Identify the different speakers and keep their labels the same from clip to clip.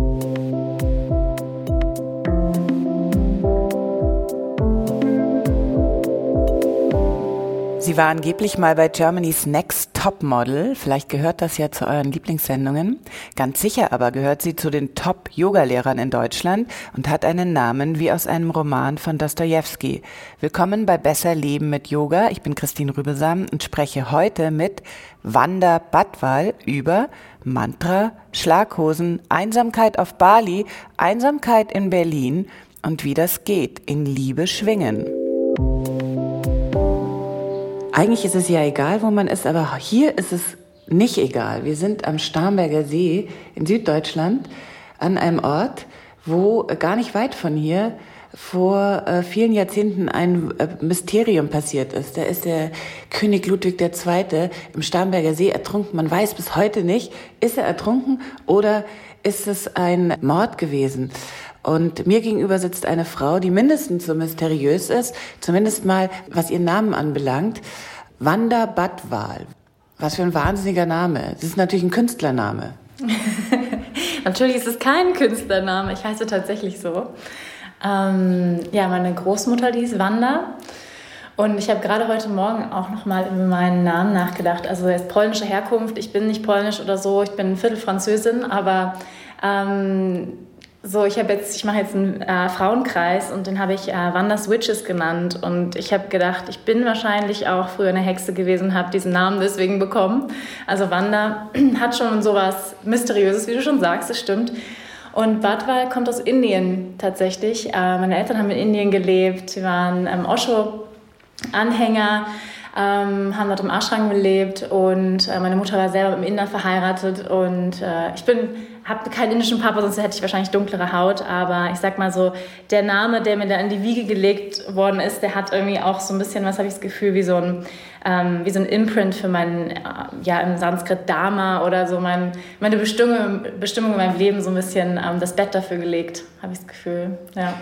Speaker 1: Thank you.
Speaker 2: Sie war angeblich mal bei Germany's Next Top Model. Vielleicht gehört das ja zu euren Lieblingssendungen. Ganz sicher aber gehört sie zu den Top-Yoga-Lehrern in Deutschland und hat einen Namen wie aus einem Roman von Dostoevsky. Willkommen bei Besser Leben mit Yoga. Ich bin Christine Rübesam und spreche heute mit Wanda Badwal über Mantra, Schlaghosen, Einsamkeit auf Bali, Einsamkeit in Berlin und wie das geht, in Liebe schwingen. Eigentlich ist es ja egal, wo man ist, aber hier ist es nicht egal. Wir sind am Starnberger See in Süddeutschland an einem Ort, wo gar nicht weit von hier vor äh, vielen Jahrzehnten ein äh, Mysterium passiert ist. Da ist der König Ludwig II. im Starnberger See ertrunken. Man weiß bis heute nicht, ist er ertrunken oder ist es ein Mord gewesen. Und mir gegenüber sitzt eine Frau, die mindestens so mysteriös ist, zumindest mal was ihren Namen anbelangt. Wanda Badwal. Was für ein wahnsinniger Name. Das ist natürlich ein Künstlername.
Speaker 3: natürlich ist es kein Künstlername. Ich heiße tatsächlich so. Ähm, ja, meine Großmutter, die ist Wanda. Und ich habe gerade heute Morgen auch nochmal über meinen Namen nachgedacht. Also er ist polnischer Herkunft. Ich bin nicht polnisch oder so. Ich bin ein Viertel Französin, aber ähm, so, ich habe jetzt, ich mache jetzt einen äh, Frauenkreis und den habe ich äh, Wanda's Witches genannt. Und ich habe gedacht, ich bin wahrscheinlich auch früher eine Hexe gewesen, habe diesen Namen deswegen bekommen. Also Wanda hat schon sowas Mysteriöses, wie du schon sagst, das stimmt. Und Badwal kommt aus Indien tatsächlich. Äh, meine Eltern haben in Indien gelebt. Sie waren ähm, Osho-Anhänger, ähm, haben dort im Ashram gelebt und äh, meine Mutter war selber einem Inder verheiratet und äh, ich bin habe keinen indischen Papa, sonst hätte ich wahrscheinlich dunklere Haut. Aber ich sag mal so, der Name, der mir da in die Wiege gelegt worden ist, der hat irgendwie auch so ein bisschen, was habe ich das Gefühl, wie so ein, ähm, wie so ein Imprint für mein, äh, ja, im Sanskrit Dharma oder so mein, meine Bestimmung, Bestimmung in meinem Leben so ein bisschen ähm, das Bett dafür gelegt, habe ich das Gefühl. Ja.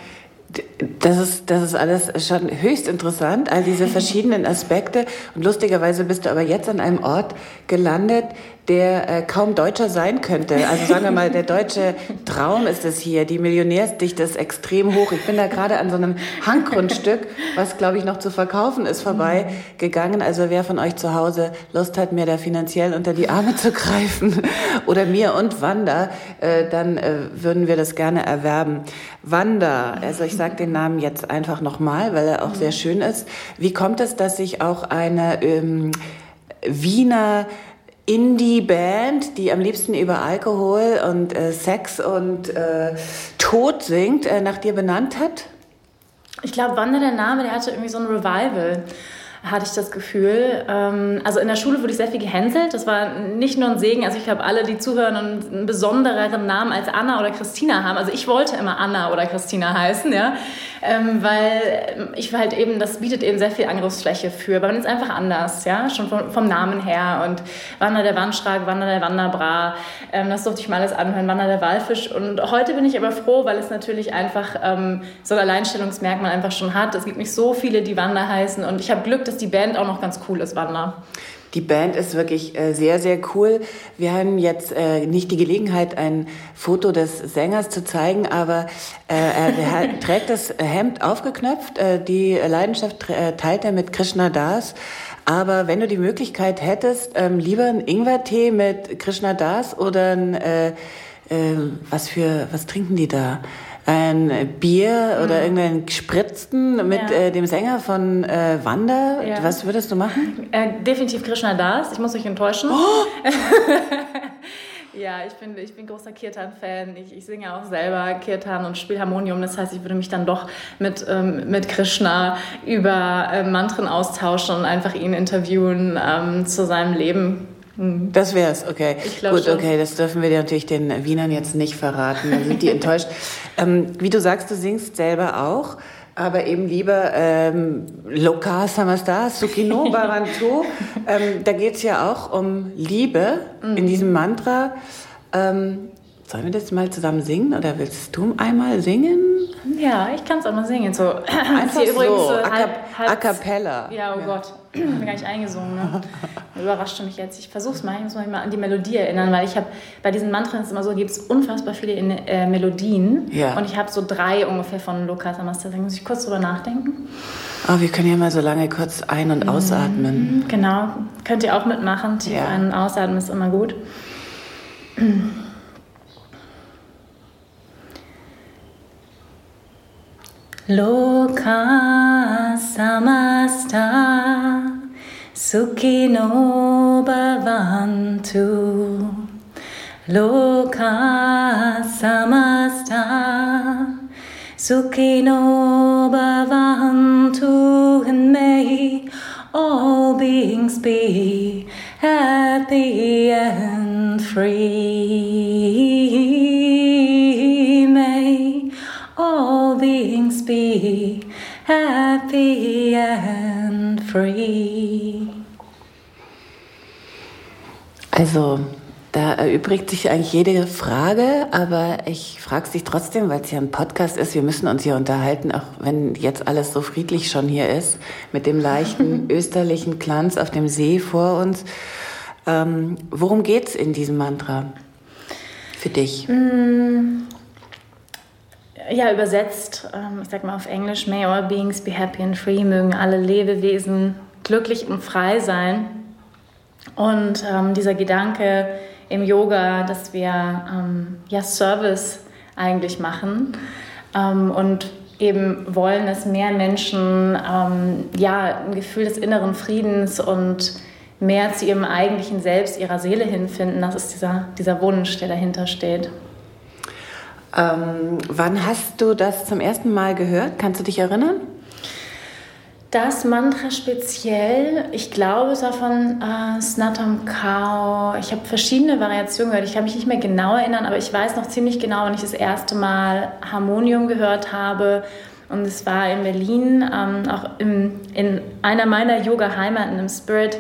Speaker 2: Das ist, das ist alles schon höchst interessant, all diese verschiedenen Aspekte. Und lustigerweise bist du aber jetzt an einem Ort gelandet, der äh, kaum Deutscher sein könnte. Also sagen wir mal, der deutsche Traum ist es hier. Die Millionärsdichte ist extrem hoch. Ich bin da gerade an so einem Handgrundstück, was glaube ich noch zu verkaufen ist, vorbeigegangen. Also wer von euch zu Hause Lust hat, mir da finanziell unter die Arme zu greifen oder mir und Wanda, äh, dann äh, würden wir das gerne erwerben. Wanda, also ich sage den Namen jetzt einfach nochmal, weil er auch sehr schön ist. Wie kommt es, dass sich auch eine ähm, Wiener Indie-Band, die am liebsten über Alkohol und äh, Sex und äh, Tod singt, äh, nach dir benannt hat?
Speaker 3: Ich glaube, Wander, der Name, der hatte irgendwie so ein Revival hatte ich das Gefühl. Ähm, also in der Schule wurde ich sehr viel gehänselt. Das war nicht nur ein Segen. Also ich glaube, alle, die zuhören und einen besondereren Namen als Anna oder Christina haben. Also ich wollte immer Anna oder Christina heißen, ja. Ähm, weil ich halt eben, das bietet eben sehr viel Angriffsfläche für. Man ist einfach anders, ja. Schon vom, vom Namen her. Und Wander der Wandschrag, Wander der Wanderbra. Ähm, das durfte ich mal alles anhören. Wander der Walfisch. Und heute bin ich aber froh, weil es natürlich einfach so ein Alleinstellungsmerkmal einfach schon hat. Es gibt nicht so viele, die Wander heißen. Und ich habe Glück, dass die Band auch noch ganz cool ist, Wanda.
Speaker 2: Die Band ist wirklich äh, sehr, sehr cool. Wir haben jetzt äh, nicht die Gelegenheit, ein Foto des Sängers zu zeigen, aber äh, er trägt das Hemd aufgeknöpft. Äh, die Leidenschaft äh, teilt er mit Krishna Das. Aber wenn du die Möglichkeit hättest, ähm, lieber einen Ingwertee mit Krishna Das oder ein, äh, was für, was trinken die da? Ein Bier oder mhm. irgendeinen gespritzten mit ja. äh, dem Sänger von äh, Wanda. Ja. Was würdest du machen?
Speaker 3: Äh, definitiv Krishna Das. Ich muss euch enttäuschen. Oh! ja, ich bin, ich bin großer Kirtan-Fan. Ich, ich singe auch selber Kirtan und spiele Harmonium. Das heißt, ich würde mich dann doch mit, ähm, mit Krishna über äh, Mantren austauschen und einfach ihn interviewen ähm, zu seinem Leben.
Speaker 2: Das wär's, okay.
Speaker 3: Ich
Speaker 2: Gut, okay, das dürfen wir natürlich den Wienern jetzt nicht verraten, dann sind die enttäuscht. Ähm, wie du sagst, du singst selber auch, aber eben lieber ähm, Loka Samastar, Sukino Barantu. ähm, da geht's ja auch um Liebe mhm. in diesem Mantra. Ähm, Sollen wir das mal zusammen singen oder willst du einmal singen?
Speaker 3: Ja, ich kann es auch mal singen. So,
Speaker 2: Einfach so, übrigens so a, halb, halb, a cappella.
Speaker 3: Ja, oh ja. Gott, ich bin gar nicht eingesungen. Ne? Überrascht mich jetzt. Ich versuche es mal, ich muss mich mal an die Melodie erinnern, weil ich habe bei diesen Mantren ist immer so, gibt es unfassbar viele in, äh, Melodien. Ja. Und ich habe so drei ungefähr von Lukas Amaster. Da muss ich kurz drüber nachdenken.
Speaker 2: Oh, wir können ja mal so lange kurz ein- und ausatmen.
Speaker 3: Mhm, genau, könnt ihr auch mitmachen. Tief ja. ein- und ausatmen ist immer gut. Loka samasta sukhino bhavantu Loka samasta sukhino bhavantu and may all beings be happy and free. May all beings be happy and free.
Speaker 2: Also, da erübrigt sich eigentlich jede Frage, aber ich frage dich trotzdem, weil es ja ein Podcast ist. Wir müssen uns hier unterhalten, auch wenn jetzt alles so friedlich schon hier ist, mit dem leichten österlichen Glanz auf dem See vor uns. Ähm, worum geht's in diesem Mantra für dich?
Speaker 3: Mm, ja, übersetzt, ähm, ich sag mal auf Englisch, may all beings be happy and free, mögen alle Lebewesen glücklich und frei sein. Und ähm, dieser Gedanke im Yoga, dass wir ähm, ja Service eigentlich machen ähm, und eben wollen, dass mehr Menschen ähm, ja ein Gefühl des inneren Friedens und mehr zu ihrem eigentlichen Selbst, ihrer Seele hinfinden. Das ist dieser, dieser Wunsch, der dahinter steht.
Speaker 2: Ähm, wann hast du das zum ersten Mal gehört? Kannst du dich erinnern?
Speaker 3: Das Mantra speziell, ich glaube, es war von äh, Snatam Kao. Ich habe verschiedene Variationen gehört. Ich kann mich nicht mehr genau erinnern, aber ich weiß noch ziemlich genau, wann ich das erste Mal Harmonium gehört habe. Und es war in Berlin, ähm, auch im, in einer meiner Yoga-Heimaten im Spirit,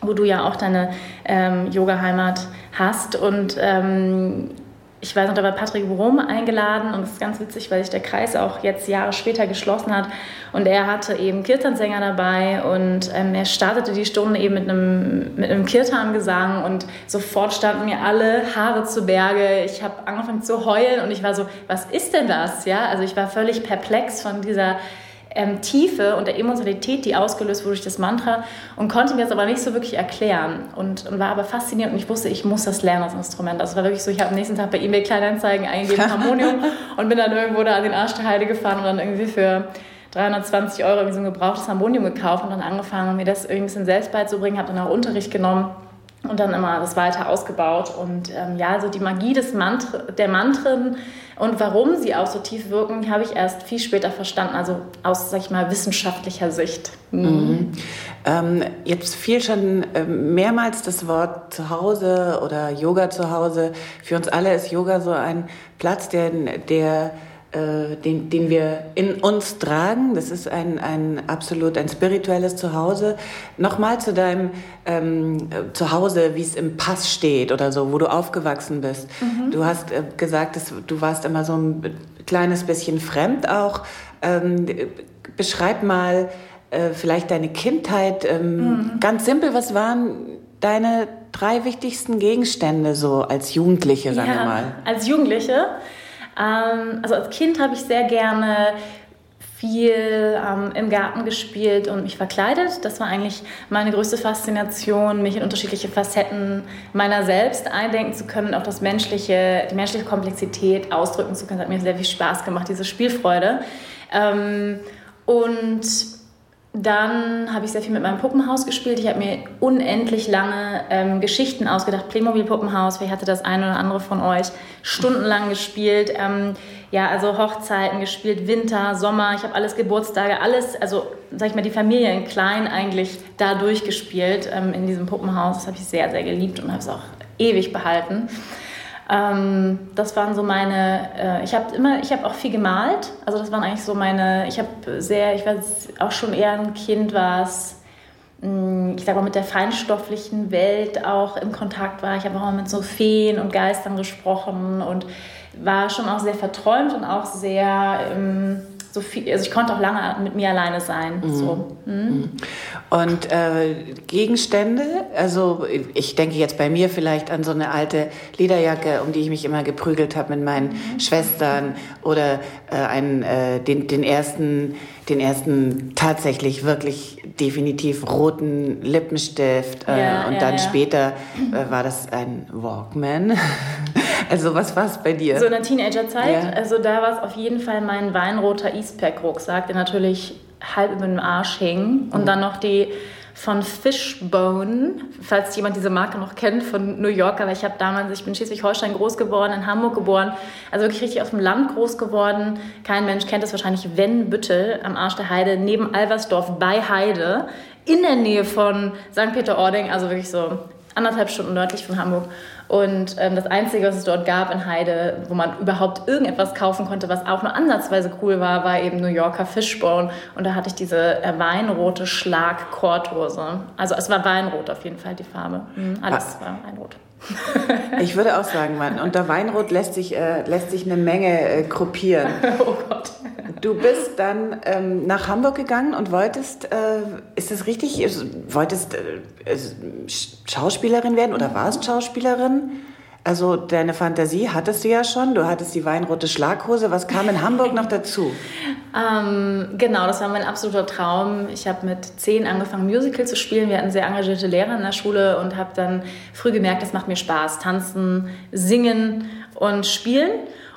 Speaker 3: wo du ja auch deine ähm, Yoga-Heimat hast. Und ähm, ich weiß noch, da war Patrick Brom eingeladen und es ist ganz witzig, weil sich der Kreis auch jetzt Jahre später geschlossen hat und er hatte eben Kirtansänger dabei und ähm, er startete die Stunde eben mit einem, mit einem Kirtangesang und sofort standen mir alle Haare zu Berge. Ich habe angefangen zu heulen und ich war so, was ist denn das? Ja, also ich war völlig perplex von dieser ähm, Tiefe und der Emotionalität, die ausgelöst wurde durch das Mantra und konnte mir das aber nicht so wirklich erklären und, und war aber fasziniert und ich wusste, ich muss das lernen, das Instrument. Das war wirklich so, ich habe am nächsten Tag bei eBay Kleinanzeigen eingegeben, Harmonium und bin dann irgendwo da an den Arsch der Heide gefahren und dann irgendwie für 320 Euro irgendwie so ein gebrauchtes Harmonium gekauft und dann angefangen, mir das irgendwie ein bisschen selbst beizubringen, habe dann auch Unterricht genommen und dann immer das weiter ausgebaut. Und ähm, ja, so die Magie des Mantra, der Mantren und warum sie auch so tief wirken, habe ich erst viel später verstanden, also aus, sag ich mal, wissenschaftlicher Sicht.
Speaker 2: Mhm. Mhm. Ähm, jetzt fiel schon äh, mehrmals das Wort Zuhause oder Yoga zu Hause. Für uns alle ist Yoga so ein Platz, der, der den, den wir in uns tragen. Das ist ein, ein absolut ein spirituelles Zuhause. Nochmal zu deinem ähm, Zuhause, wie es im Pass steht oder so, wo du aufgewachsen bist. Mhm. Du hast äh, gesagt, dass, du warst immer so ein kleines bisschen fremd auch. Ähm, beschreib mal äh, vielleicht deine Kindheit. Ähm, mhm. Ganz simpel, was waren deine drei wichtigsten Gegenstände so als Jugendliche, sagen ja, wir mal?
Speaker 3: Als Jugendliche? Ähm, also als Kind habe ich sehr gerne viel ähm, im Garten gespielt und mich verkleidet. Das war eigentlich meine größte Faszination, mich in unterschiedliche Facetten meiner selbst eindenken zu können und auch das menschliche, die menschliche Komplexität ausdrücken zu können. Das hat mir sehr viel Spaß gemacht, diese Spielfreude. Ähm, und dann habe ich sehr viel mit meinem Puppenhaus gespielt. Ich habe mir unendlich lange ähm, Geschichten ausgedacht. Playmobil-Puppenhaus, vielleicht hatte das eine oder andere von euch stundenlang gespielt. Ähm, ja, also Hochzeiten gespielt, Winter, Sommer. Ich habe alles Geburtstage, alles, also sag ich mal, die Familie in klein eigentlich da durchgespielt ähm, in diesem Puppenhaus. Das habe ich sehr, sehr geliebt und habe es auch ewig behalten. Ähm, das waren so meine, äh, ich habe immer, ich habe auch viel gemalt. Also das waren eigentlich so meine, ich habe sehr, ich war auch schon eher ein Kind, was mm, ich sage mal, mit der feinstofflichen Welt auch im Kontakt war. Ich habe auch mal mit so Feen und Geistern gesprochen und war schon auch sehr verträumt und auch sehr ähm, so viel, also ich konnte auch lange mit mir alleine sein. Mhm. So. Mhm.
Speaker 2: mhm. Und äh, Gegenstände, also ich denke jetzt bei mir vielleicht an so eine alte Lederjacke, um die ich mich immer geprügelt habe mit meinen mhm. Schwestern oder äh, einen, äh, den, den ersten den ersten tatsächlich wirklich definitiv roten Lippenstift äh, ja, und ja, dann ja. später äh, war das ein Walkman. also was war es bei dir?
Speaker 3: So in der Teenagerzeit, also da war es auf jeden Fall mein weinroter Eastpack-Rucksack, der natürlich halb über dem Arsch hing und mhm. dann noch die von Fishbone, falls jemand diese Marke noch kennt, von New York. Aber ich habe damals, ich bin in Schleswig-Holstein groß geworden, in Hamburg geboren, also wirklich richtig auf dem Land groß geworden. Kein Mensch kennt es wahrscheinlich, wenn Büttel am Arsch der Heide, neben Alversdorf bei Heide, in der Nähe von St. Peter-Ording, also wirklich so anderthalb Stunden nördlich von Hamburg. Und ähm, das Einzige, was es dort gab in Heide, wo man überhaupt irgendetwas kaufen konnte, was auch nur ansatzweise cool war, war eben New Yorker Fishbone. Und da hatte ich diese äh, weinrote Schlag-Korthose. Also es war weinrot auf jeden Fall die Farbe. Mhm, alles ah. war weinrot.
Speaker 2: Ich würde auch sagen, Mann, unter Weinrot lässt sich, äh, lässt sich eine Menge äh, gruppieren. Oh Gott. Du bist dann ähm, nach Hamburg gegangen und wolltest, äh, ist das richtig, wolltest äh, Schauspielerin werden oder warst Schauspielerin? Also deine Fantasie hattest du ja schon. Du hattest die weinrote Schlaghose. Was kam in Hamburg noch dazu?
Speaker 3: ähm, genau, das war mein absoluter Traum. Ich habe mit zehn angefangen, Musical zu spielen. Wir hatten sehr engagierte Lehrer in der Schule und habe dann früh gemerkt, das macht mir Spaß. Tanzen, singen und spielen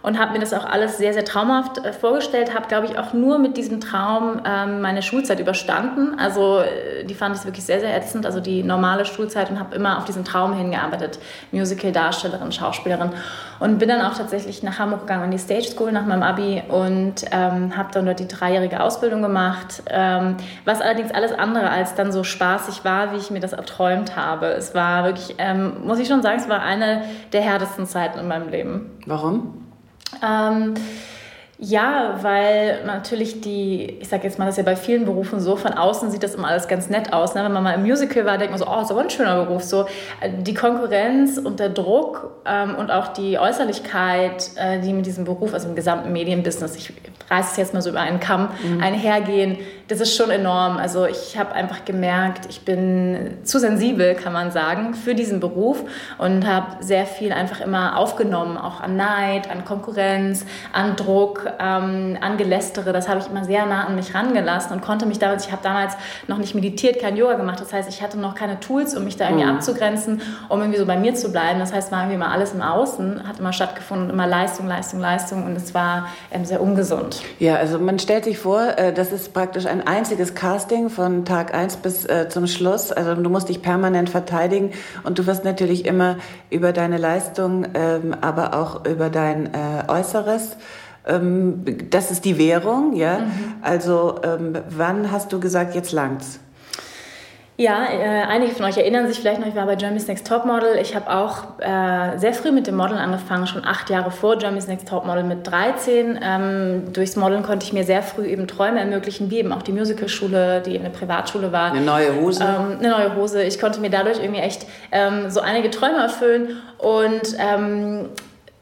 Speaker 3: und habe mir das auch alles sehr, sehr traumhaft äh, vorgestellt, habe, glaube ich, auch nur mit diesem Traum ähm, meine Schulzeit überstanden. Also äh, die fand ich wirklich sehr, sehr ätzend, also die normale Schulzeit und habe immer auf diesen Traum hingearbeitet, Musical-Darstellerin, Schauspielerin und bin dann auch tatsächlich nach Hamburg gegangen in die Stage School nach meinem Abi und ähm, habe dann dort die dreijährige Ausbildung gemacht, ähm, was allerdings alles andere als dann so spaßig war, wie ich mir das erträumt habe. Es war wirklich, ähm, muss ich schon sagen, es war eine der härtesten Zeiten in meinem Leben.
Speaker 2: Warum?
Speaker 3: Ähm, ja, weil natürlich die, ich sage jetzt mal, das ist ja bei vielen Berufen so, von außen sieht das immer alles ganz nett aus. Ne? Wenn man mal im Musical war, denkt man so, oh, ist aber ein schöner Beruf. So, die Konkurrenz und der Druck ähm, und auch die Äußerlichkeit, äh, die mit diesem Beruf, also im gesamten Medienbusiness, ich reiße es jetzt mal so über einen Kamm, mhm. einhergehen, das ist schon enorm. Also ich habe einfach gemerkt, ich bin zu sensibel, kann man sagen, für diesen Beruf und habe sehr viel einfach immer aufgenommen, auch an Neid, an Konkurrenz, an Druck, ähm, an Gelästere. Das habe ich immer sehr nah an mich rangelassen und konnte mich damals, ich habe damals noch nicht meditiert, kein Yoga gemacht. Das heißt, ich hatte noch keine Tools, um mich da irgendwie mhm. abzugrenzen, um irgendwie so bei mir zu bleiben. Das heißt, war irgendwie immer alles im Außen, hat immer stattgefunden, immer Leistung, Leistung, Leistung und es war ähm, sehr ungesund.
Speaker 2: Ja, also man stellt sich vor, äh, das ist praktisch ein ein einziges Casting von Tag 1 bis äh, zum Schluss. Also du musst dich permanent verteidigen und du wirst natürlich immer über deine Leistung, ähm, aber auch über dein äh, Äußeres ähm, das ist die Währung, ja. Mhm. Also ähm, wann hast du gesagt, jetzt langt's?
Speaker 3: Ja, äh, einige von euch erinnern sich vielleicht noch, ich war bei Germany's Next Topmodel. Ich habe auch äh, sehr früh mit dem Modeln angefangen, schon acht Jahre vor Germany's Next Topmodel mit 13. Ähm, durchs Modeln konnte ich mir sehr früh eben Träume ermöglichen, wie eben auch die Musicalschule, die eine Privatschule war.
Speaker 2: Eine neue Hose?
Speaker 3: Ähm, eine neue Hose. Ich konnte mir dadurch irgendwie echt ähm, so einige Träume erfüllen und ähm,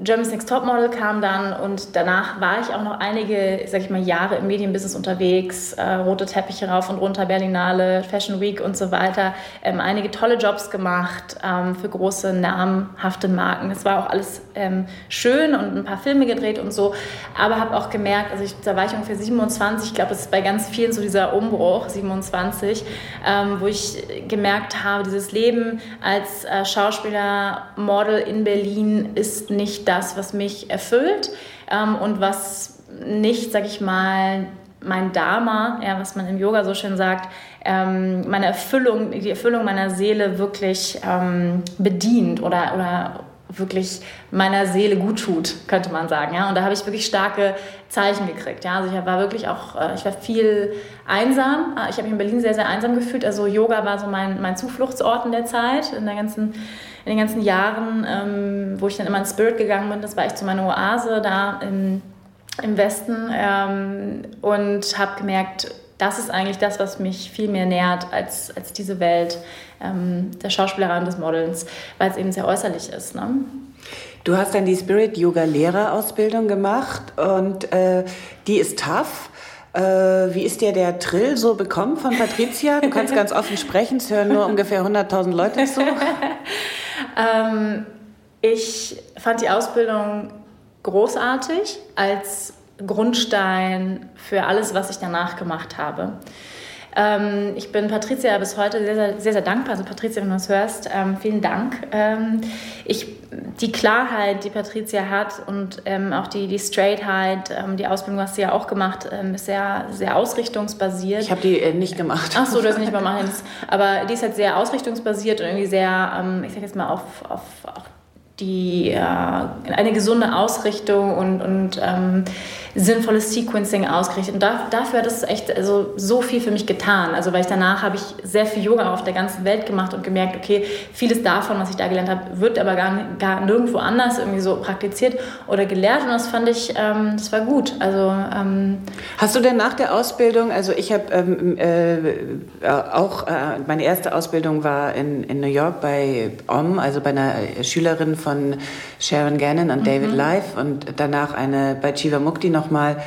Speaker 3: Germany's Next Topmodel kam dann und danach war ich auch noch einige, sag ich mal, Jahre im Medienbusiness unterwegs, äh, rote Teppiche rauf und runter, Berlinale, Fashion Week und so weiter, ähm, einige tolle Jobs gemacht ähm, für große namhafte Marken. Es war auch alles ähm, schön und ein paar Filme gedreht und so, aber habe auch gemerkt, also ich, da war ich ungefähr 27, ich glaube, es ist bei ganz vielen so dieser Umbruch, 27, ähm, wo ich gemerkt habe, dieses Leben als äh, Schauspieler, Model in Berlin ist nicht das, was mich erfüllt ähm, und was nicht, sag ich mal, mein Dharma, ja, was man im Yoga so schön sagt, ähm, meine Erfüllung, die Erfüllung meiner Seele wirklich ähm, bedient oder, oder wirklich meiner Seele gut tut, könnte man sagen. Ja? Und da habe ich wirklich starke Zeichen gekriegt. Ja? Also ich war wirklich auch, äh, ich war viel einsam. Äh, ich habe mich in Berlin sehr, sehr einsam gefühlt. Also Yoga war so mein, mein Zufluchtsort in der Zeit, in, der ganzen, in den ganzen Jahren, ähm, wo ich dann immer in Spirit gegangen bin. Das war echt so meine Oase da im, im Westen. Ähm, und habe gemerkt, das ist eigentlich das, was mich viel mehr nährt als, als diese Welt ähm, der Schauspielerei und des Modelns, weil es eben sehr äußerlich ist. Ne?
Speaker 2: Du hast dann die Spirit Yoga Lehrerausbildung gemacht und äh, die ist tough. Äh, wie ist dir der Trill so bekommen von Patricia? Du kannst ganz offen sprechen, es hören nur ungefähr 100.000 Leute zu.
Speaker 3: ähm, ich fand die Ausbildung großartig als Grundstein für alles, was ich danach gemacht habe. Ähm, ich bin Patricia bis heute sehr, sehr, sehr, sehr dankbar. Also Patricia, wenn du es hörst, ähm, vielen Dank. Ähm, ich, die Klarheit, die Patricia hat und ähm, auch die, die Straightheit, ähm, die Ausbildung hast du ja auch gemacht, ähm, ist sehr, sehr ausrichtungsbasiert.
Speaker 2: Ich habe die äh, nicht gemacht.
Speaker 3: Ach so, du hast nicht gemacht. Aber die ist halt sehr ausrichtungsbasiert und irgendwie sehr, ich sag jetzt mal, auf, auf, auf die, äh, eine gesunde Ausrichtung und, und ähm, sinnvolles Sequencing ausgerichtet. Und da, dafür hat es echt also, so viel für mich getan. Also weil ich danach habe ich sehr viel Yoga auf der ganzen Welt gemacht und gemerkt, okay, vieles davon, was ich da gelernt habe, wird aber gar, gar nirgendwo anders irgendwie so praktiziert oder gelehrt. Und das fand ich, ähm, das war gut. Also ähm,
Speaker 2: Hast du denn nach der Ausbildung, also ich habe ähm, äh, auch, äh, meine erste Ausbildung war in, in New York bei OM, also bei einer Schülerin von Sharon Gannon und mhm. David Life und danach eine bei Chiva Mukti nochmal.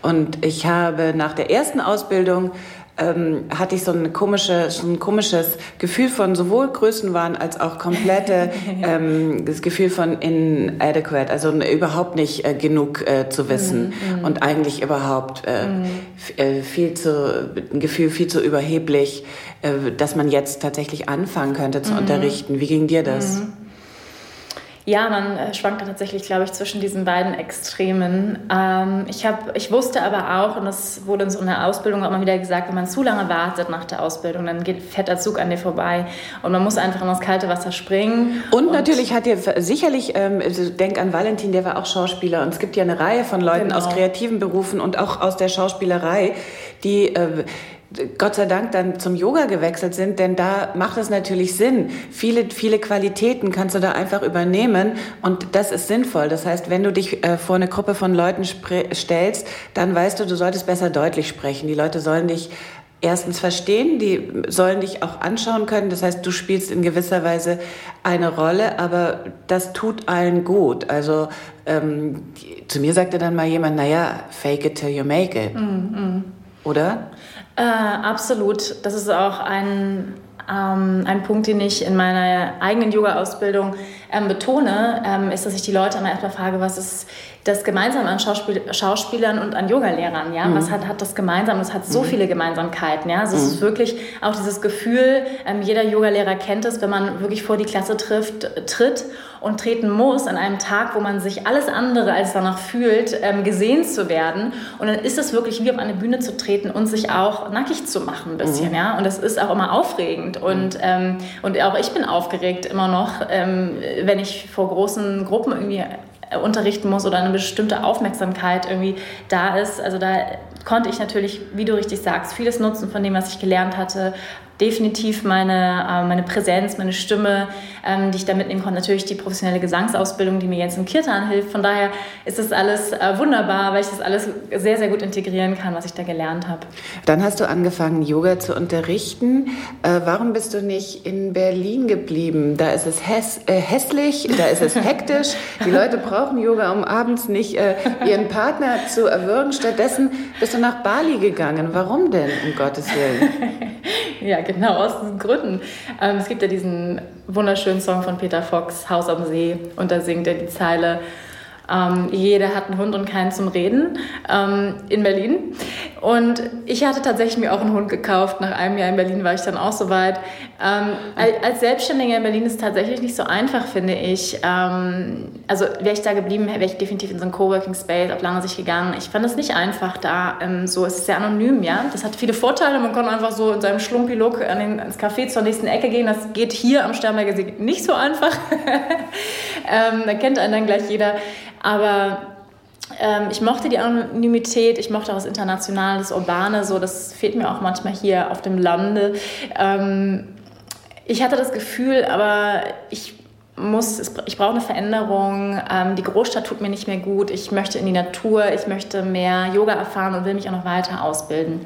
Speaker 2: Und ich habe nach der ersten Ausbildung ähm, hatte ich so, eine komische, so ein komisches Gefühl von sowohl Größenwahn als auch komplette ähm, das Gefühl von inadequate, also überhaupt nicht äh, genug äh, zu wissen mm, mm. und eigentlich überhaupt äh, mm. viel zu ein Gefühl viel zu überheblich, äh, dass man jetzt tatsächlich anfangen könnte zu mm. unterrichten. Wie ging dir das?
Speaker 3: Ja, man äh, schwankte tatsächlich, glaube ich, zwischen diesen beiden Extremen. Ähm, ich, hab, ich wusste aber auch, und das wurde uns in der Ausbildung auch immer wieder gesagt, wenn man zu lange wartet nach der Ausbildung, dann geht fetter Zug an dir vorbei und man muss einfach in das kalte Wasser springen.
Speaker 2: Und, und natürlich hat ihr sicherlich, ähm, also denk an Valentin, der war auch Schauspieler und es gibt ja eine Reihe von Leuten genau. aus kreativen Berufen und auch aus der Schauspielerei, die äh, Gott sei Dank dann zum Yoga gewechselt sind, denn da macht es natürlich Sinn. Viele, viele Qualitäten kannst du da einfach übernehmen und das ist sinnvoll. Das heißt, wenn du dich äh, vor eine Gruppe von Leuten stellst, dann weißt du, du solltest besser deutlich sprechen. Die Leute sollen dich erstens verstehen, die sollen dich auch anschauen können. Das heißt, du spielst in gewisser Weise eine Rolle, aber das tut allen gut. Also ähm, zu mir sagte dann mal jemand, naja, fake it till you make it. Mm, mm. Oder?
Speaker 3: Äh, absolut. Das ist auch ein, ähm, ein Punkt, den ich in meiner eigenen Yoga-Ausbildung ähm, betone, ähm, ist, dass ich die Leute immer erstmal frage, was ist das gemeinsam an Schauspiel Schauspielern und an Yogalehrern, ja? Mhm. Was hat, hat das gemeinsam? Es hat so mhm. viele Gemeinsamkeiten, ja? Also mhm. es ist wirklich auch dieses Gefühl, ähm, jeder Yogalehrer kennt es, wenn man wirklich vor die Klasse trifft, tritt und treten muss an einem Tag, wo man sich alles andere als danach fühlt, ähm, gesehen zu werden. Und dann ist es wirklich wie auf eine Bühne zu treten und sich auch nackig zu machen ein bisschen, mhm. ja? Und das ist auch immer aufregend und, mhm. ähm, und auch ich bin aufgeregt immer noch, ähm, wenn ich vor großen Gruppen irgendwie unterrichten muss oder eine bestimmte Aufmerksamkeit irgendwie da ist. Also da konnte ich natürlich, wie du richtig sagst, vieles nutzen von dem, was ich gelernt hatte, definitiv meine, äh, meine Präsenz, meine Stimme, ähm, die ich da mitnehmen konnte. Natürlich die professionelle Gesangsausbildung, die mir jetzt im Kirtan hilft. Von daher ist das alles äh, wunderbar, weil ich das alles sehr, sehr gut integrieren kann, was ich da gelernt habe.
Speaker 2: Dann hast du angefangen, Yoga zu unterrichten. Äh, warum bist du nicht in Berlin geblieben? Da ist es häss äh, hässlich, da ist es hektisch. Die Leute brauchen Yoga, um abends nicht äh, ihren Partner zu erwürgen. Stattdessen bist du nach Bali gegangen. Warum denn, um Gottes Willen?
Speaker 3: ja, genau, aus diesen Gründen. Ähm, es gibt ja diesen wunderschönen Song von Peter Fox, Haus am See, und da singt er die Zeile, Ähm, jeder hat einen Hund und keinen zum Reden ähm, in Berlin. Und ich hatte tatsächlich mir auch einen Hund gekauft. Nach einem Jahr in Berlin war ich dann auch soweit. Ähm, als Selbstständiger in Berlin ist es tatsächlich nicht so einfach, finde ich. Ähm, also wäre ich da geblieben, wäre ich definitiv in so einen Coworking Space auf lange Sicht gegangen. Ich fand es nicht einfach da. Ähm, so es ist sehr anonym, ja. Das hat viele Vorteile. Man kann einfach so in seinem Schlumpi-Look ins Café zur nächsten Ecke gehen. Das geht hier am Sternberger See nicht so einfach. ähm, da kennt einen dann gleich jeder. Aber ähm, ich mochte die Anonymität, ich mochte auch das Internationale, das Urbane, so, das fehlt mir auch manchmal hier auf dem Lande. Ähm, ich hatte das Gefühl, aber ich muss, ich brauche eine Veränderung. Ähm, die Großstadt tut mir nicht mehr gut. Ich möchte in die Natur, ich möchte mehr Yoga erfahren und will mich auch noch weiter ausbilden.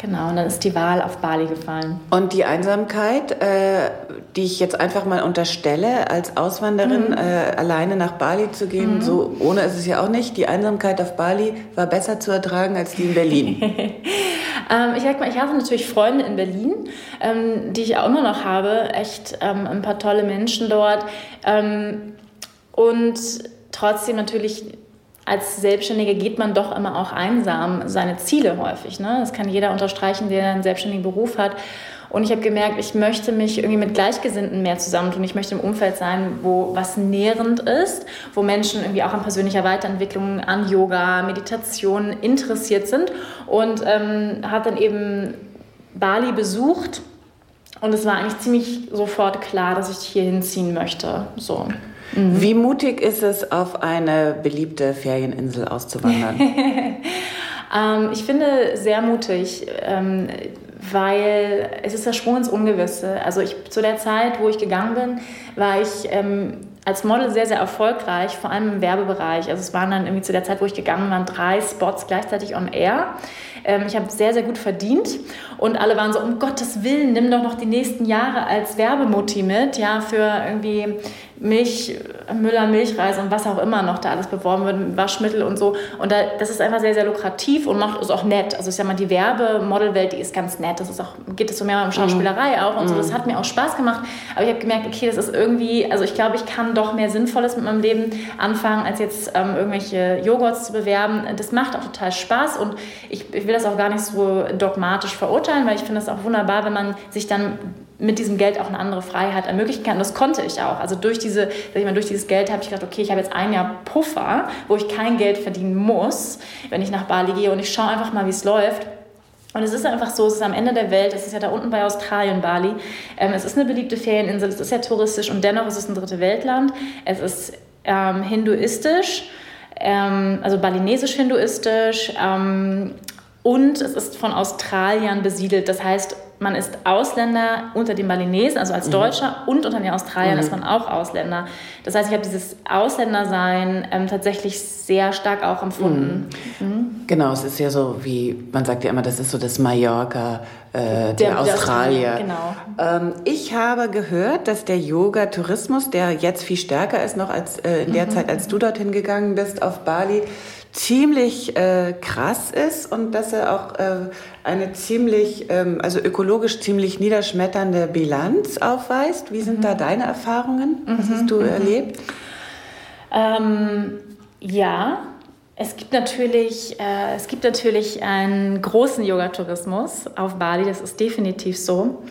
Speaker 3: Genau, und dann ist die Wahl auf Bali gefallen.
Speaker 2: Und die Einsamkeit, äh, die ich jetzt einfach mal unterstelle, als Auswanderin mhm. äh, alleine nach Bali zu gehen, mhm. so ohne ist es ja auch nicht, die Einsamkeit auf Bali war besser zu ertragen als die in Berlin.
Speaker 3: ähm, ich sag mal, ich hatte natürlich Freunde in Berlin, ähm, die ich auch immer noch habe, echt ähm, ein paar tolle Menschen dort. Ähm, und trotzdem natürlich als Selbstständiger geht man doch immer auch einsam seine Ziele häufig. Ne? Das kann jeder unterstreichen, der einen selbstständigen Beruf hat. Und ich habe gemerkt, ich möchte mich irgendwie mit Gleichgesinnten mehr zusammentun. Ich möchte im Umfeld sein, wo was nährend ist, wo Menschen irgendwie auch an persönlicher Weiterentwicklung, an Yoga, Meditation interessiert sind. Und ähm, habe dann eben Bali besucht. Und es war eigentlich ziemlich sofort klar, dass ich hier hinziehen möchte. So.
Speaker 2: Mhm. Wie mutig ist es, auf eine beliebte Ferieninsel auszuwandern?
Speaker 3: ähm, ich finde sehr mutig, ähm, weil es ist der Sprung ins Ungewisse. Also ich, zu der Zeit, wo ich gegangen bin, war ich ähm, als Model sehr, sehr erfolgreich, vor allem im Werbebereich. Also es waren dann irgendwie zu der Zeit, wo ich gegangen war, drei Spots gleichzeitig on air. Ähm, ich habe sehr, sehr gut verdient und alle waren so, um Gottes Willen, nimm doch noch die nächsten Jahre als Werbemutti mit, ja, für irgendwie Milch, Müller, Milchreis und was auch immer noch da alles beworben wird, Waschmittel und so. Und da, das ist einfach sehr, sehr lukrativ und macht es auch nett. Also ich sag mal, die Werbemodelwelt, die ist ganz nett. Das ist auch, geht es so mehr um Schauspielerei mhm. auch und so. Das hat mir auch Spaß gemacht. Aber ich habe gemerkt, okay, das ist irgendwie, also ich glaube, ich kann doch mehr Sinnvolles mit meinem Leben anfangen, als jetzt ähm, irgendwelche Joghurts zu bewerben. Das macht auch total Spaß und ich, ich will das auch gar nicht so dogmatisch verurteilen, weil ich finde es auch wunderbar, wenn man sich dann mit diesem Geld auch eine andere Freiheit ermöglichen kann. Und das konnte ich auch. Also durch, diese, ich mal, durch dieses Geld habe ich gedacht, okay, ich habe jetzt ein Jahr Puffer, wo ich kein Geld verdienen muss, wenn ich nach Bali gehe und ich schaue einfach mal, wie es läuft. Und es ist einfach so, es ist am Ende der Welt, es ist ja da unten bei Australien, Bali. Ähm, es ist eine beliebte Ferieninsel, es ist ja touristisch und dennoch ist es ein dritte Weltland. Es ist ähm, hinduistisch, ähm, also balinesisch-hinduistisch. Und es ist von Australiern besiedelt. Das heißt, man ist Ausländer unter den Balinesen, also als mhm. Deutscher, mhm. und unter den Australiern mhm. ist man auch Ausländer. Das heißt, ich habe dieses Ausländersein ähm, tatsächlich sehr stark auch empfunden.
Speaker 2: Mhm. mhm. Genau, es ist ja so, wie man sagt ja immer, das ist so das Mallorca äh, der, der, Australier. Der genau. Ähm, ich habe gehört, dass der Yoga-Tourismus, der jetzt viel stärker ist noch als äh, in der mhm. Zeit, als du dorthin gegangen bist auf Bali, ziemlich äh, krass ist und dass er auch äh, eine ziemlich, ähm, also ökologisch ziemlich niederschmetternde Bilanz aufweist. Wie sind mhm. da deine Erfahrungen? Was mhm. hast du mhm. erlebt?
Speaker 3: Ähm, ja, es gibt natürlich, äh, es gibt natürlich einen großen Yogatourismus auf Bali, das ist definitiv so.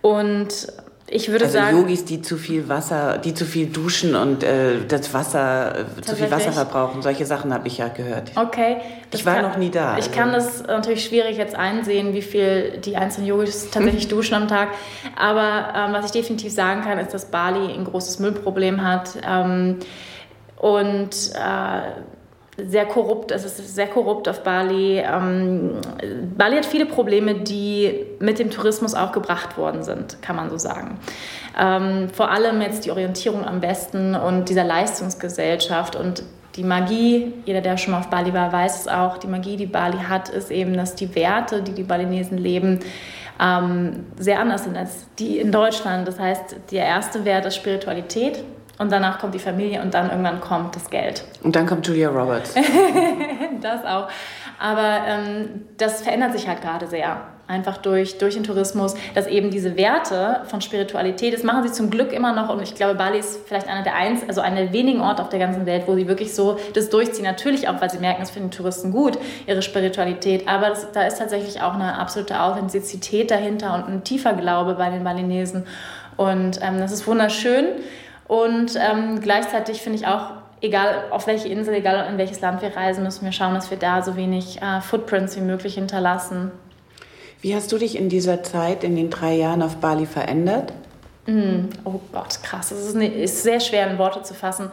Speaker 3: Und ich würde
Speaker 2: also
Speaker 3: sagen.
Speaker 2: Yogis, die zu viel Wasser, die zu viel duschen und äh, das Wasser, äh, zu viel Wasser verbrauchen. Solche Sachen habe ich ja gehört.
Speaker 3: Okay.
Speaker 2: Ich war
Speaker 3: kann,
Speaker 2: noch nie da.
Speaker 3: Ich also. kann das natürlich schwierig jetzt einsehen, wie viel die einzelnen Yogis tatsächlich duschen am Tag. Aber ähm, was ich definitiv sagen kann, ist, dass Bali ein großes Müllproblem hat. Ähm, und äh, sehr korrupt, es ist sehr korrupt auf Bali. Ähm, Bali hat viele Probleme, die mit dem Tourismus auch gebracht worden sind, kann man so sagen. Ähm, vor allem jetzt die Orientierung am Westen und dieser Leistungsgesellschaft und die Magie, jeder, der schon mal auf Bali war, weiß es auch, die Magie, die Bali hat, ist eben, dass die Werte, die die Balinesen leben, ähm, sehr anders sind als die in Deutschland. Das heißt, der erste Wert ist Spiritualität, und danach kommt die Familie und dann irgendwann kommt das Geld.
Speaker 2: Und dann kommt Julia Roberts.
Speaker 3: das auch. Aber ähm, das verändert sich halt gerade sehr. einfach durch, durch den Tourismus, dass eben diese Werte von Spiritualität, das machen sie zum Glück immer noch und ich glaube, Bali ist vielleicht einer der eins, also einer der wenigen Orte auf der ganzen Welt, wo sie wirklich so das durchziehen. Natürlich auch, weil sie merken, es finden Touristen gut, ihre Spiritualität, aber das, da ist tatsächlich auch eine absolute Authentizität dahinter und ein tiefer Glaube bei den Balinesen und ähm, das ist wunderschön und ähm, gleichzeitig finde ich auch egal auf welche Insel, egal in welches Land wir reisen, müssen wir schauen, dass wir da so wenig äh, Footprints wie möglich hinterlassen.
Speaker 2: Wie hast du dich in dieser Zeit, in den drei Jahren auf Bali verändert?
Speaker 3: Mm, oh Gott, krass. Es ist, ne, ist sehr schwer in Worte zu fassen.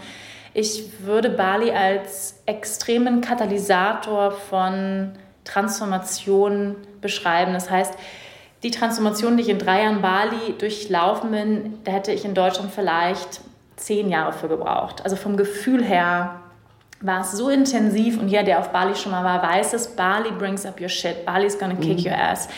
Speaker 3: Ich würde Bali als extremen Katalysator von Transformation beschreiben. Das heißt, die Transformation, die ich in drei Jahren Bali durchlaufen bin, da hätte ich in Deutschland vielleicht zehn Jahre für gebraucht. Also vom Gefühl her war es so intensiv und jeder, der auf Bali schon mal war, weiß es, Bali brings up your shit, Bali is gonna kick mhm. your ass.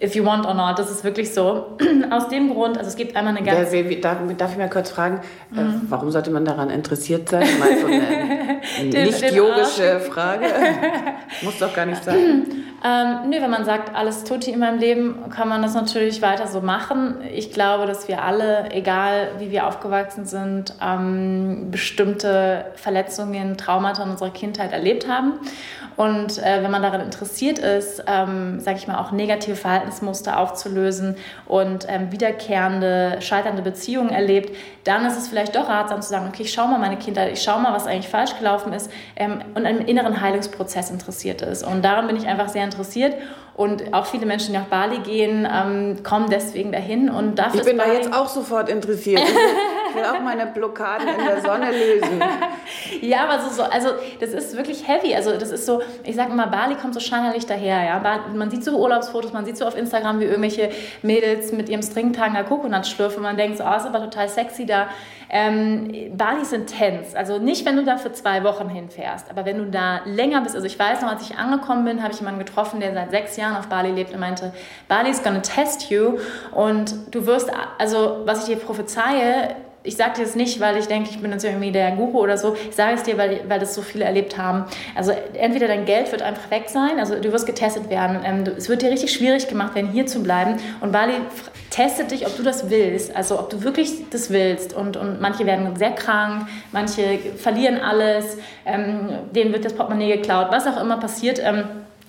Speaker 3: If you want or not, das ist wirklich so. Aus dem Grund, also es gibt einmal eine ganz...
Speaker 2: Wer, darf, ich mal kurz fragen, äh, mhm. warum sollte man daran interessiert sein? Mal so eine nicht-yogische Frage. Muss doch gar nicht sein.
Speaker 3: Ähm, nö, wenn man sagt, alles tutti in meinem Leben, kann man das natürlich weiter so machen. Ich glaube, dass wir alle, egal wie wir aufgewachsen sind, ähm, bestimmte Verletzungen, Traumata in unserer Kindheit erlebt haben. Und äh, wenn man daran interessiert ist, ähm, sage ich mal, auch negative Verhaltensmuster aufzulösen und ähm, wiederkehrende, scheiternde Beziehungen erlebt, dann ist es vielleicht doch ratsam zu sagen, okay, ich schaue mal meine Kindheit, ich schaue mal, was eigentlich falsch gelaufen ist ähm, und an einem inneren Heilungsprozess interessiert ist. Und daran bin ich einfach sehr interessiert. Und auch viele Menschen, die nach Bali gehen, ähm, kommen deswegen dahin. Und dafür
Speaker 2: ich bin da jetzt auch sofort interessiert. Will auch meine Blockaden in der Sonne lösen.
Speaker 3: ja, aber so, so, also das ist wirklich heavy. Also das ist so, ich sage immer, Bali kommt so scheinheilig daher. Ja? Man sieht so Urlaubsfotos, man sieht so auf Instagram, wie irgendwelche Mädels mit ihrem Stringtanger Kokonat schlürfen. Man denkt so, oh, ist aber total sexy da. Ähm, Bali ist intens. Also nicht, wenn du da für zwei Wochen hinfährst, aber wenn du da länger bist. Also ich weiß noch, als ich angekommen bin, habe ich jemanden getroffen, der seit sechs Jahren auf Bali lebt und meinte, Bali is gonna test you und du wirst, also was ich dir prophezeie, ich sage dir das nicht, weil ich denke, ich bin jetzt irgendwie der Guru oder so. Ich sage es dir, weil, weil das so viele erlebt haben. Also entweder dein Geld wird einfach weg sein, also du wirst getestet werden. Ähm, du, es wird dir richtig schwierig gemacht werden, hier zu bleiben. Und Bali testet dich, ob du das willst, also ob du wirklich das willst. Und, und manche werden sehr krank, manche verlieren alles, ähm, denen wird das Portemonnaie geklaut, was auch immer passiert. Ähm,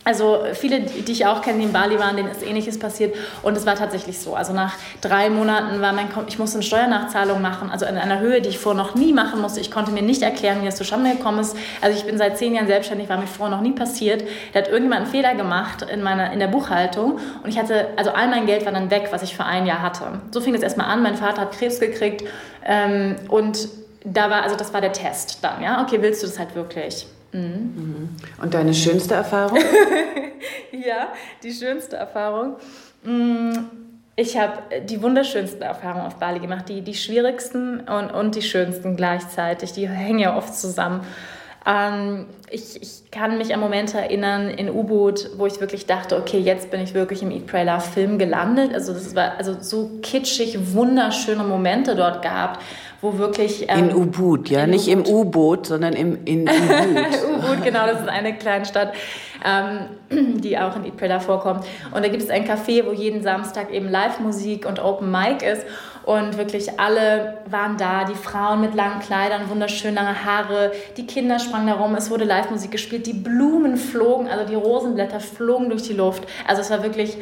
Speaker 3: also viele, die ich auch kenne, die in Bali waren, denen ist Ähnliches passiert. Und es war tatsächlich so. Also nach drei Monaten war mein, ich musste eine Steuernachzahlung machen, also in einer Höhe, die ich vorher noch nie machen musste. Ich konnte mir nicht erklären, wie das zustande gekommen ist. Also ich bin seit zehn Jahren selbstständig, war mir vorher noch nie passiert. Da hat irgendjemand einen Fehler gemacht in, meiner, in der Buchhaltung. Und ich hatte, also all mein Geld war dann weg, was ich für ein Jahr hatte. So fing es erstmal an. Mein Vater hat Krebs gekriegt. Ähm, und da war, also das war der Test dann, ja. Okay, willst du das halt wirklich?
Speaker 2: Mhm. Und deine schönste Erfahrung?
Speaker 3: ja, die schönste Erfahrung. Mm, ich habe die wunderschönsten Erfahrungen auf Bali gemacht, die, die schwierigsten und, und die schönsten gleichzeitig. Die hängen ja oft zusammen. Ähm, ich, ich kann mich an Momente erinnern in U-Boot, wo ich wirklich dachte, okay, jetzt bin ich wirklich im Eat, Pray, Love Film gelandet. Also das war also so kitschig, wunderschöne Momente dort gehabt wo wirklich...
Speaker 2: Ähm, in Ubud, ja, in nicht im U-Boot, sondern im, in Ubud.
Speaker 3: Ubud, genau, das ist eine kleine Stadt, ähm, die auch in Idpreda vorkommt. Und da gibt es ein Café, wo jeden Samstag eben Live-Musik und Open Mic ist. Und wirklich alle waren da, die Frauen mit langen Kleidern, wunderschön lange Haare, die Kinder sprangen da rum, es wurde Live-Musik gespielt, die Blumen flogen, also die Rosenblätter flogen durch die Luft. Also es war wirklich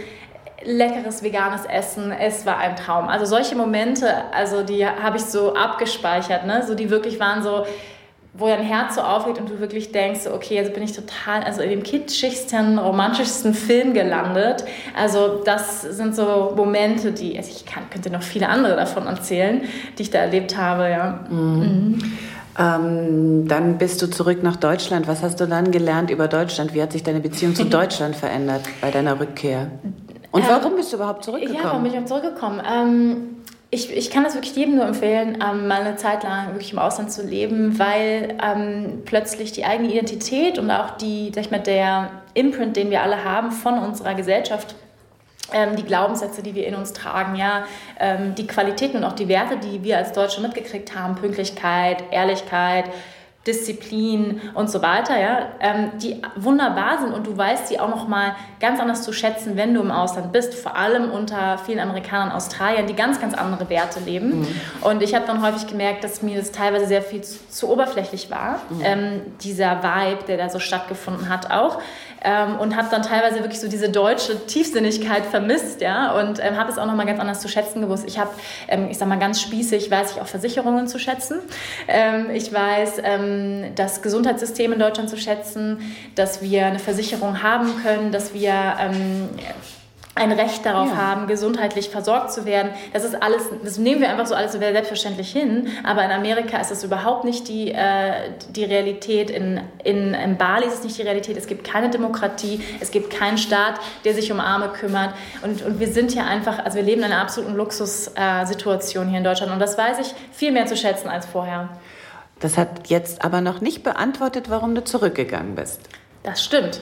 Speaker 3: leckeres veganes Essen, es war ein Traum. Also solche Momente, also die habe ich so abgespeichert, ne? so die wirklich waren so, wo dein Herz so aufgeht und du wirklich denkst, okay, jetzt bin ich total, also in dem kitschigsten, romantischsten Film gelandet. Also das sind so Momente, die, also ich kann, könnte noch viele andere davon erzählen, die ich da erlebt habe, ja. Mhm.
Speaker 2: Mhm. Ähm, dann bist du zurück nach Deutschland. Was hast du dann gelernt über Deutschland? Wie hat sich deine Beziehung zu Deutschland verändert bei deiner Rückkehr? Und ähm, warum bist du überhaupt zurückgekommen? Ja,
Speaker 3: warum bin ich überhaupt zurückgekommen? Ähm, ich, ich kann das wirklich jedem nur empfehlen, ähm, mal eine Zeit lang wirklich im Ausland zu leben, weil ähm, plötzlich die eigene Identität und auch die, sag ich mal, der Imprint, den wir alle haben von unserer Gesellschaft, ähm, die Glaubenssätze, die wir in uns tragen, ja, ähm, die Qualitäten und auch die Werte, die wir als Deutsche mitgekriegt haben, Pünktlichkeit, Ehrlichkeit, Disziplin und so weiter, ja, ähm, die wunderbar sind und du weißt sie auch noch mal ganz anders zu schätzen, wenn du im Ausland bist, vor allem unter vielen Amerikanern, Australiern, die ganz, ganz andere Werte leben. Mhm. Und ich habe dann häufig gemerkt, dass mir das teilweise sehr viel zu, zu oberflächlich war, mhm. ähm, dieser Vibe, der da so stattgefunden hat auch ähm, und habe dann teilweise wirklich so diese deutsche Tiefsinnigkeit vermisst, ja, und ähm, habe es auch noch mal ganz anders zu schätzen gewusst. Ich habe, ähm, ich sag mal ganz spießig, weiß ich auch Versicherungen zu schätzen. Ähm, ich weiß ähm, das Gesundheitssystem in Deutschland zu schätzen, dass wir eine Versicherung haben können, dass wir ähm, ein Recht darauf ja. haben, gesundheitlich versorgt zu werden. Das ist alles, das nehmen wir einfach so alles so selbstverständlich hin. Aber in Amerika ist das überhaupt nicht die, äh, die Realität. In, in, in Bali ist es nicht die Realität. Es gibt keine Demokratie. Es gibt keinen Staat, der sich um Arme kümmert. Und, und wir sind hier einfach, also wir leben in einer absoluten Luxussituation äh, hier in Deutschland. Und das weiß ich viel mehr zu schätzen als vorher.
Speaker 2: Das hat jetzt aber noch nicht beantwortet, warum du zurückgegangen bist.
Speaker 3: Das stimmt.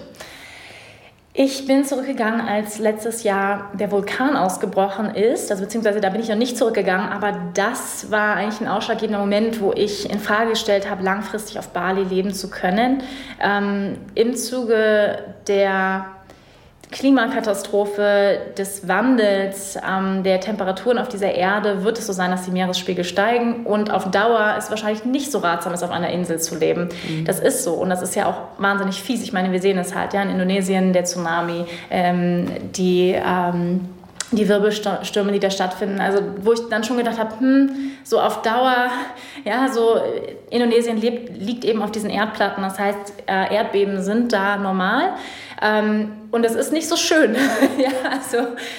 Speaker 3: Ich bin zurückgegangen, als letztes Jahr der Vulkan ausgebrochen ist. Also beziehungsweise da bin ich noch nicht zurückgegangen, aber das war eigentlich ein ausschlaggebender Moment, wo ich in Frage gestellt habe, langfristig auf Bali leben zu können. Ähm, Im Zuge der Klimakatastrophe, des Wandels, ähm, der Temperaturen auf dieser Erde wird es so sein, dass die Meeresspiegel steigen und auf Dauer ist wahrscheinlich nicht so ratsam, ist auf einer Insel zu leben. Mhm. Das ist so und das ist ja auch wahnsinnig fies. Ich meine, wir sehen es halt ja in Indonesien, der Tsunami, ähm, die ähm, die Wirbelstürme, die da stattfinden. Also wo ich dann schon gedacht habe, hm, so auf Dauer, ja, so Indonesien lebt, liegt eben auf diesen Erdplatten. Das heißt, äh, Erdbeben sind da normal. Ähm, und es ist nicht so schön. ja, also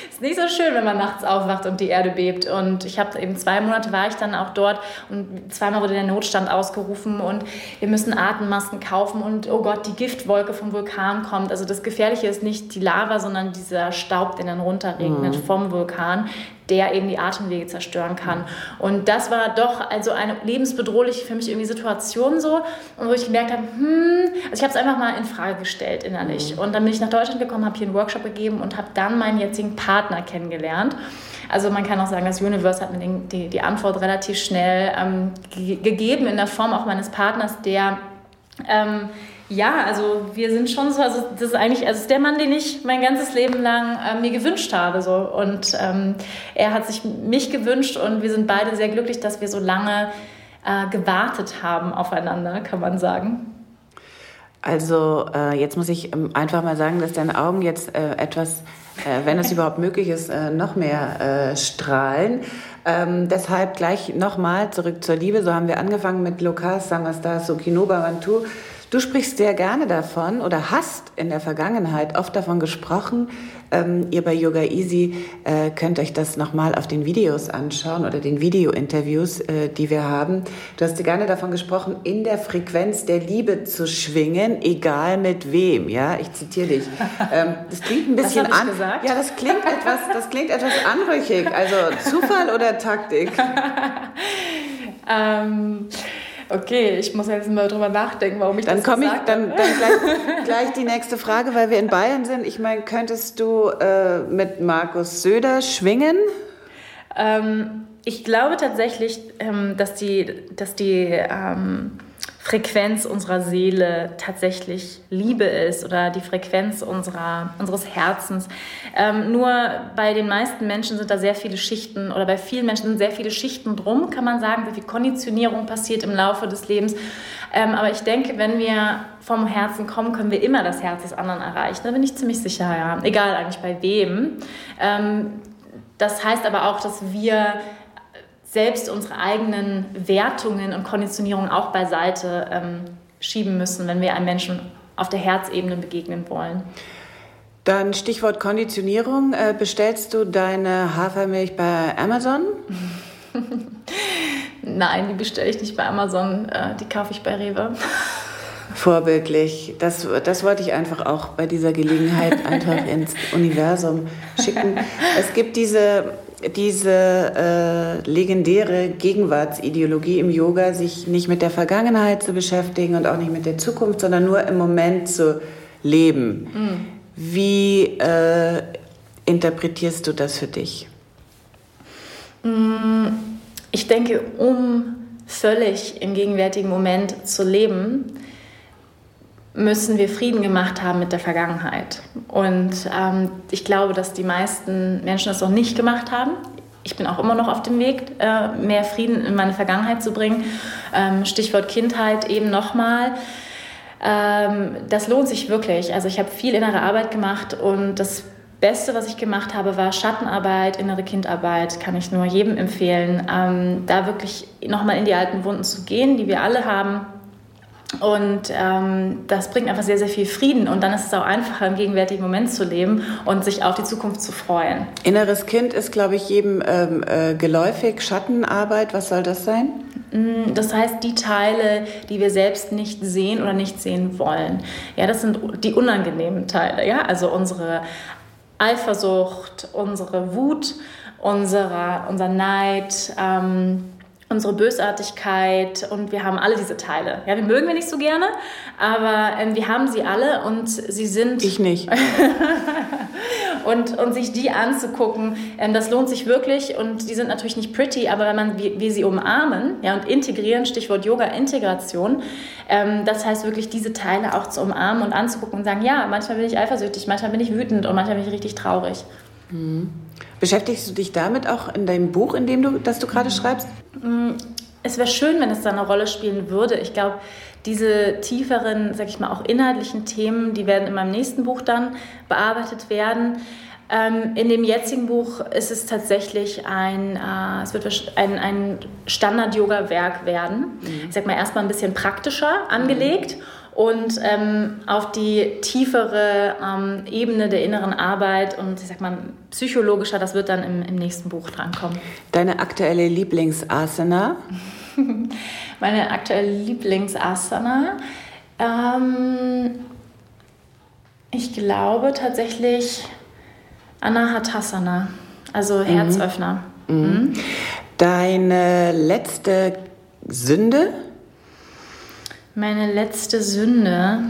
Speaker 3: es ist nicht so schön, wenn man nachts aufwacht und die Erde bebt. Und ich habe eben zwei Monate war ich dann auch dort und zweimal wurde der Notstand ausgerufen und wir müssen Atemmasken kaufen und oh Gott, die Giftwolke vom Vulkan kommt. Also das Gefährliche ist nicht die Lava, sondern dieser Staub, der dann runterregnet mhm. vom Vulkan, der eben die Atemwege zerstören kann. Und das war doch also eine lebensbedrohliche für mich irgendwie Situation so, und wo ich gemerkt habe, hm, also ich habe es einfach mal in Frage gestellt innerlich. Mhm. Und dann bin ich nach Deutschland gekommen, habe hier einen Workshop gegeben und habe dann meinen jetzigen Partner kennengelernt. Also man kann auch sagen, das Universe hat mir die, die Antwort relativ schnell ähm, gegeben in der Form auch meines Partners, der ähm, ja, also wir sind schon so, also das ist eigentlich, also ist der Mann, den ich mein ganzes Leben lang äh, mir gewünscht habe. So. Und ähm, er hat sich mich gewünscht und wir sind beide sehr glücklich, dass wir so lange äh, gewartet haben aufeinander, kann man sagen.
Speaker 2: Also äh, jetzt muss ich ähm, einfach mal sagen, dass deine Augen jetzt äh, etwas, äh, wenn es überhaupt möglich ist, äh, noch mehr strahlen. Ähm, deshalb gleich nochmal zurück zur Liebe. So haben wir angefangen mit Lukas Samastar Sokinoba Bantu. Du sprichst sehr gerne davon oder hast in der Vergangenheit oft davon gesprochen. Ähm, ihr bei Yoga Easy äh, könnt euch das nochmal auf den Videos anschauen oder den Video-Interviews, äh, die wir haben. Du hast gerne davon gesprochen, in der Frequenz der Liebe zu schwingen, egal mit wem. Ja, ich zitiere dich. Ähm, das klingt ein bisschen an. Gesagt? Ja, das klingt etwas, das klingt etwas anrüchig. Also Zufall oder Taktik?
Speaker 3: ähm Okay, ich muss jetzt mal drüber nachdenken, warum ich
Speaker 2: dann
Speaker 3: das Dann komme ich,
Speaker 2: dann, dann gleich, gleich, die nächste Frage, weil wir in Bayern sind. Ich meine, könntest du äh, mit Markus Söder schwingen?
Speaker 3: Ähm, ich glaube tatsächlich, ähm, dass die, dass die ähm, Frequenz unserer Seele tatsächlich Liebe ist oder die Frequenz unserer, unseres Herzens. Ähm, nur bei den meisten Menschen sind da sehr viele Schichten oder bei vielen Menschen sind sehr viele Schichten drum, kann man sagen, sehr viel Konditionierung passiert im Laufe des Lebens. Ähm, aber ich denke, wenn wir vom Herzen kommen, können wir immer das Herz des anderen erreichen. Da bin ich ziemlich sicher, ja. Egal eigentlich bei wem. Ähm, das heißt aber auch, dass wir selbst unsere eigenen Wertungen und Konditionierungen auch beiseite ähm, schieben müssen, wenn wir einem Menschen auf der Herzebene begegnen wollen.
Speaker 2: Dann Stichwort Konditionierung. Äh, bestellst du deine Hafermilch bei Amazon?
Speaker 3: Nein, die bestelle ich nicht bei Amazon, äh, die kaufe ich bei Rewe.
Speaker 2: Vorbildlich. Das, das wollte ich einfach auch bei dieser Gelegenheit einfach ins Universum schicken. Es gibt diese diese äh, legendäre Gegenwartsideologie im Yoga, sich nicht mit der Vergangenheit zu beschäftigen und auch nicht mit der Zukunft, sondern nur im Moment zu leben. Mhm. Wie äh, interpretierst du das für dich?
Speaker 3: Mm, ich denke, um völlig im gegenwärtigen Moment zu leben, müssen wir Frieden gemacht haben mit der Vergangenheit. Und ähm, ich glaube, dass die meisten Menschen das noch nicht gemacht haben. Ich bin auch immer noch auf dem Weg, äh, mehr Frieden in meine Vergangenheit zu bringen. Ähm, Stichwort Kindheit eben nochmal. Ähm, das lohnt sich wirklich. Also ich habe viel innere Arbeit gemacht und das Beste, was ich gemacht habe, war Schattenarbeit, innere Kindarbeit, kann ich nur jedem empfehlen, ähm, da wirklich nochmal in die alten Wunden zu gehen, die wir alle haben. Und ähm, das bringt einfach sehr, sehr viel Frieden. Und dann ist es auch einfacher, im gegenwärtigen Moment zu leben und sich auf die Zukunft zu freuen.
Speaker 2: Inneres Kind ist, glaube ich, jedem ähm, äh, geläufig. Schattenarbeit, was soll das sein?
Speaker 3: Mm, das heißt, die Teile, die wir selbst nicht sehen oder nicht sehen wollen. Ja, das sind die unangenehmen Teile. Ja, also unsere Eifersucht, unsere Wut, unsere, unser Neid, ähm, unsere Bösartigkeit und wir haben alle diese Teile. Ja, wir mögen wir nicht so gerne, aber ähm, wir haben sie alle und sie sind.
Speaker 2: Ich nicht.
Speaker 3: und, und sich die anzugucken, ähm, das lohnt sich wirklich und die sind natürlich nicht pretty, aber wenn man wie, wie sie umarmen ja, und integrieren, Stichwort Yoga-Integration, ähm, das heißt wirklich diese Teile auch zu umarmen und anzugucken und sagen, ja, manchmal bin ich eifersüchtig, manchmal bin ich wütend und manchmal bin ich richtig traurig.
Speaker 2: Mhm. Beschäftigst du dich damit auch in deinem Buch, in dem du, das du gerade schreibst?
Speaker 3: Mm, es wäre schön, wenn es da eine Rolle spielen würde. Ich glaube, diese tieferen, sag ich mal, auch inhaltlichen Themen, die werden in meinem nächsten Buch dann bearbeitet werden. Ähm, in dem jetzigen Buch ist es tatsächlich ein, äh, es wird ein, ein Standard-Yoga-Werk werden. Mhm. Ich sag mal erstmal ein bisschen praktischer angelegt. Mhm und ähm, auf die tiefere ähm, Ebene der inneren Arbeit und ich sag mal psychologischer, das wird dann im, im nächsten Buch drankommen.
Speaker 2: Deine aktuelle Lieblingsasana?
Speaker 3: Meine aktuelle Lieblingsasana? Ähm, ich glaube tatsächlich Anahatasana, also mhm. Herzöffner. Mhm. Mhm.
Speaker 2: Deine letzte Sünde?
Speaker 3: Meine letzte Sünde,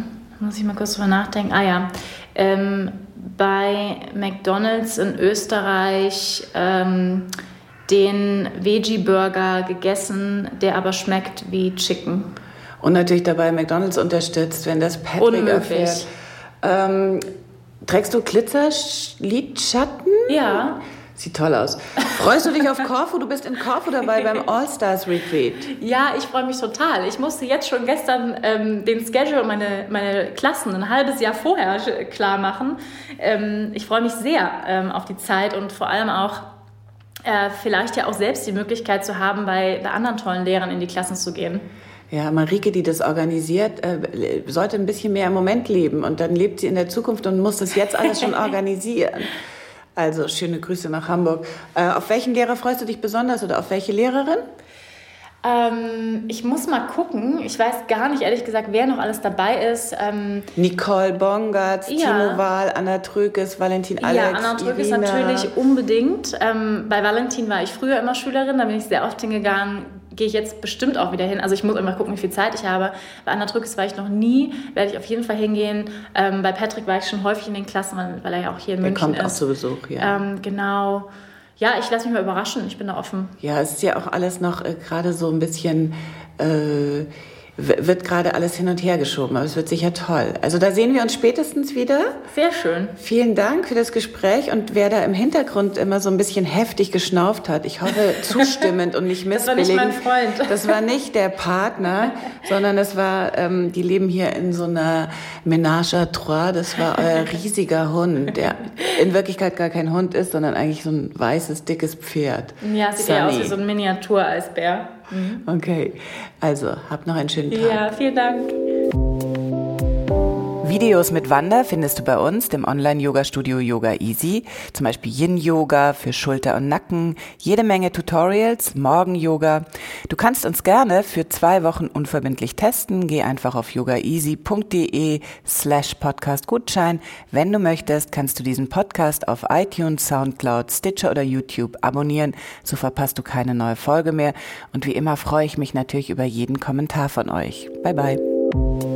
Speaker 3: muss ich mal kurz drüber nachdenken. Ah ja, ähm, bei McDonald's in Österreich ähm, den Veggie-Burger gegessen, der aber schmeckt wie Chicken.
Speaker 2: Und natürlich dabei McDonald's unterstützt, wenn das Patrick Unmöglich. erfährt. Ähm, trägst du Glitzerlidschatten?
Speaker 3: Ja.
Speaker 2: Sieht toll aus. Freust du dich auf Korfu? Du bist in Korfu dabei beim All-Stars Retreat.
Speaker 3: Ja, ich freue mich total. Ich musste jetzt schon gestern ähm, den Schedule meine, meine Klassen ein halbes Jahr vorher klar machen. Ähm, ich freue mich sehr ähm, auf die Zeit und vor allem auch äh, vielleicht ja auch selbst die Möglichkeit zu haben, bei, bei anderen tollen Lehrern in die Klassen zu gehen.
Speaker 2: Ja, Marike, die das organisiert, äh, sollte ein bisschen mehr im Moment leben und dann lebt sie in der Zukunft und muss das jetzt alles schon organisieren. Also schöne Grüße nach Hamburg. Äh, auf welchen Lehrer freust du dich besonders oder auf welche Lehrerin?
Speaker 3: Ähm, ich muss mal gucken. Ich weiß gar nicht, ehrlich gesagt, wer noch alles dabei ist. Ähm,
Speaker 2: Nicole Bongartz, ja. Timo Wahl, Anna Trökes, Valentin Alex,
Speaker 3: Ja, Anna Trökes natürlich unbedingt. Ähm, bei Valentin war ich früher immer Schülerin, da bin ich sehr oft hingegangen gehe ich jetzt bestimmt auch wieder hin. Also ich muss immer gucken, wie viel Zeit ich habe. Bei Anna Drückes war ich noch nie, werde ich auf jeden Fall hingehen. Ähm, bei Patrick war ich schon häufig in den Klassen, weil, er ja auch hier in er München ist. Er kommt
Speaker 2: auch zu Besuch, ja.
Speaker 3: Ähm, genau. Ja, ich lasse mich mal überraschen. Ich bin da offen.
Speaker 2: Ja, es ist ja auch alles noch äh, gerade so ein bisschen... Äh, wird gerade alles hin und her geschoben, aber es wird sicher toll. Also da sehen wir uns spätestens wieder.
Speaker 3: Sehr schön.
Speaker 2: Vielen Dank für das Gespräch und wer da im Hintergrund immer so ein bisschen heftig geschnauft hat, ich hoffe zustimmend und nicht missbilligend.
Speaker 3: Das war nicht mein
Speaker 2: Freund. Das war nicht der Partner, sondern das war, ähm, die leben hier in so einer Ménage à trois, das war euer riesiger Hund, der in Wirklichkeit gar kein Hund ist, sondern eigentlich so ein weißes, dickes Pferd.
Speaker 3: Ja, sieht Sunny. eher aus wie so ein Miniatureisbär.
Speaker 2: Mhm. Okay, also habt noch einen schönen Tag.
Speaker 3: Ja, vielen Dank.
Speaker 2: Videos mit Wanda findest du bei uns, dem Online-Yoga-Studio Yoga Easy. Zum Beispiel Yin-Yoga für Schulter und Nacken, jede Menge Tutorials, Morgen-Yoga. Du kannst uns gerne für zwei Wochen unverbindlich testen. Geh einfach auf yogaeasy.de slash podcast Gutschein. Wenn du möchtest, kannst du diesen Podcast auf iTunes, Soundcloud, Stitcher oder YouTube abonnieren. So verpasst du keine neue Folge mehr. Und wie immer freue ich mich natürlich über jeden Kommentar von euch. Bye bye.